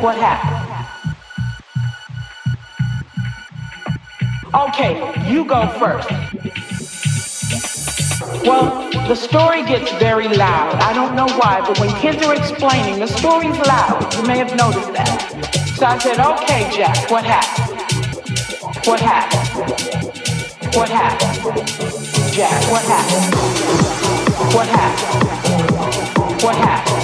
what happened? Okay, you go first. Well, the story gets very loud. I don't know why, but when kids are explaining, the story's loud. You may have noticed that. So I said, okay, Jack, what happened? What happened? What happened? Jack, what happened? What happened? What happened?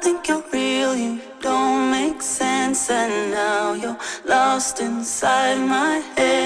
Think you're real, you don't make sense, and now you're lost inside my head.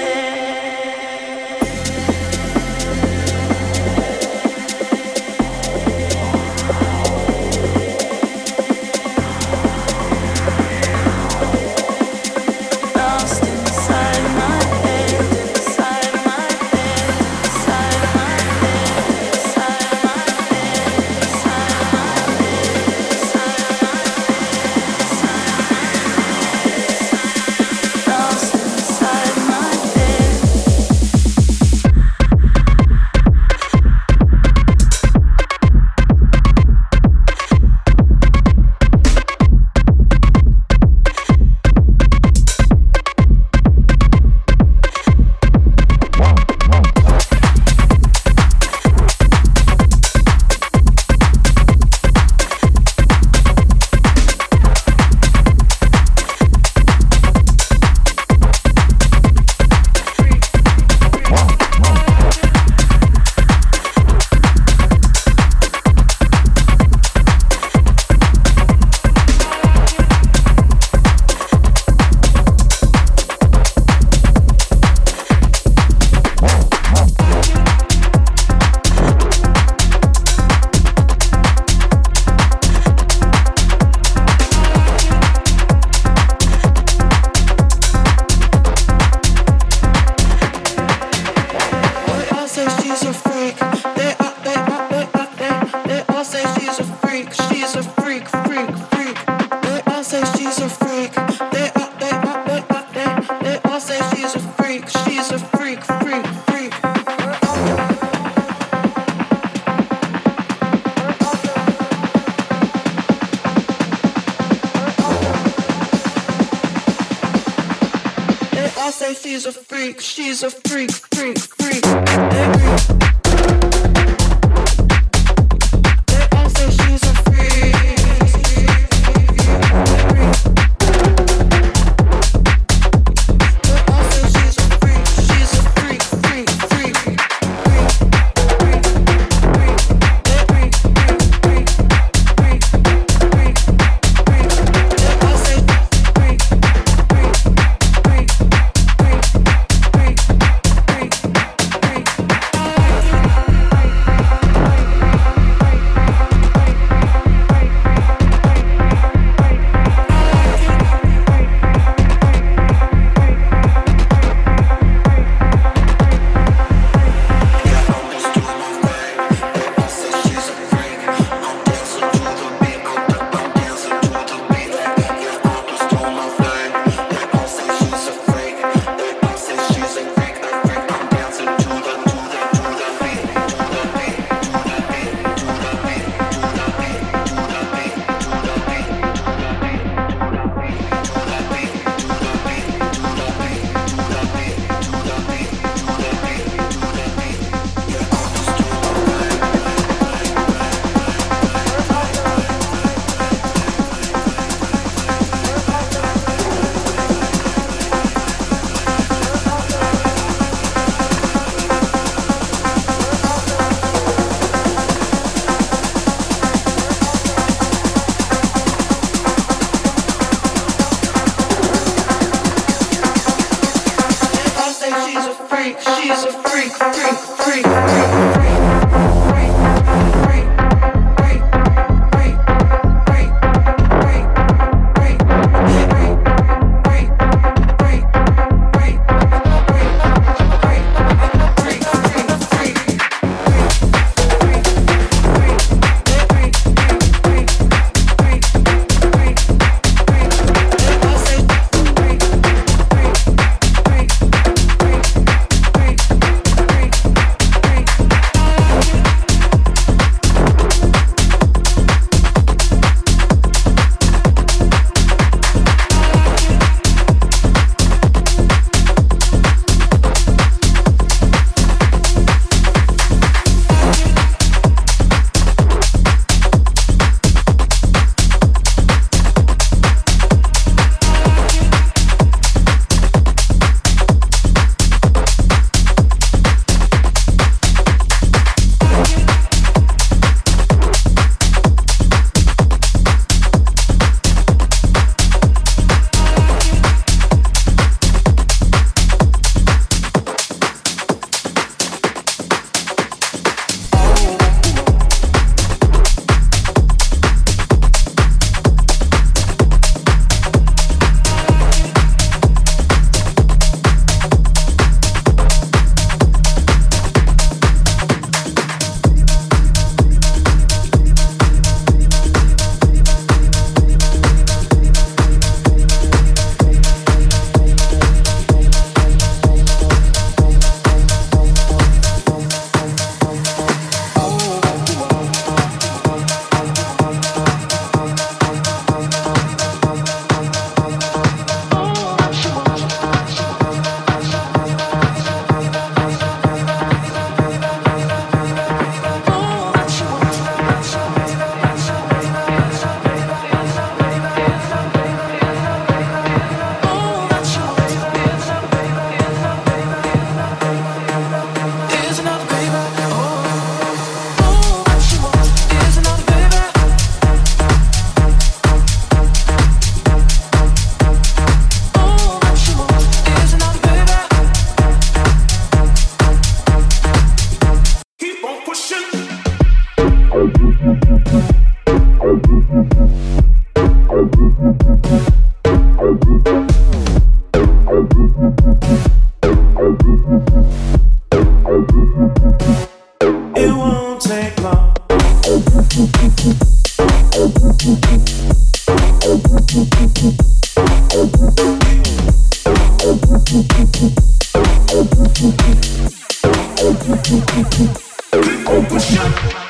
Open shut.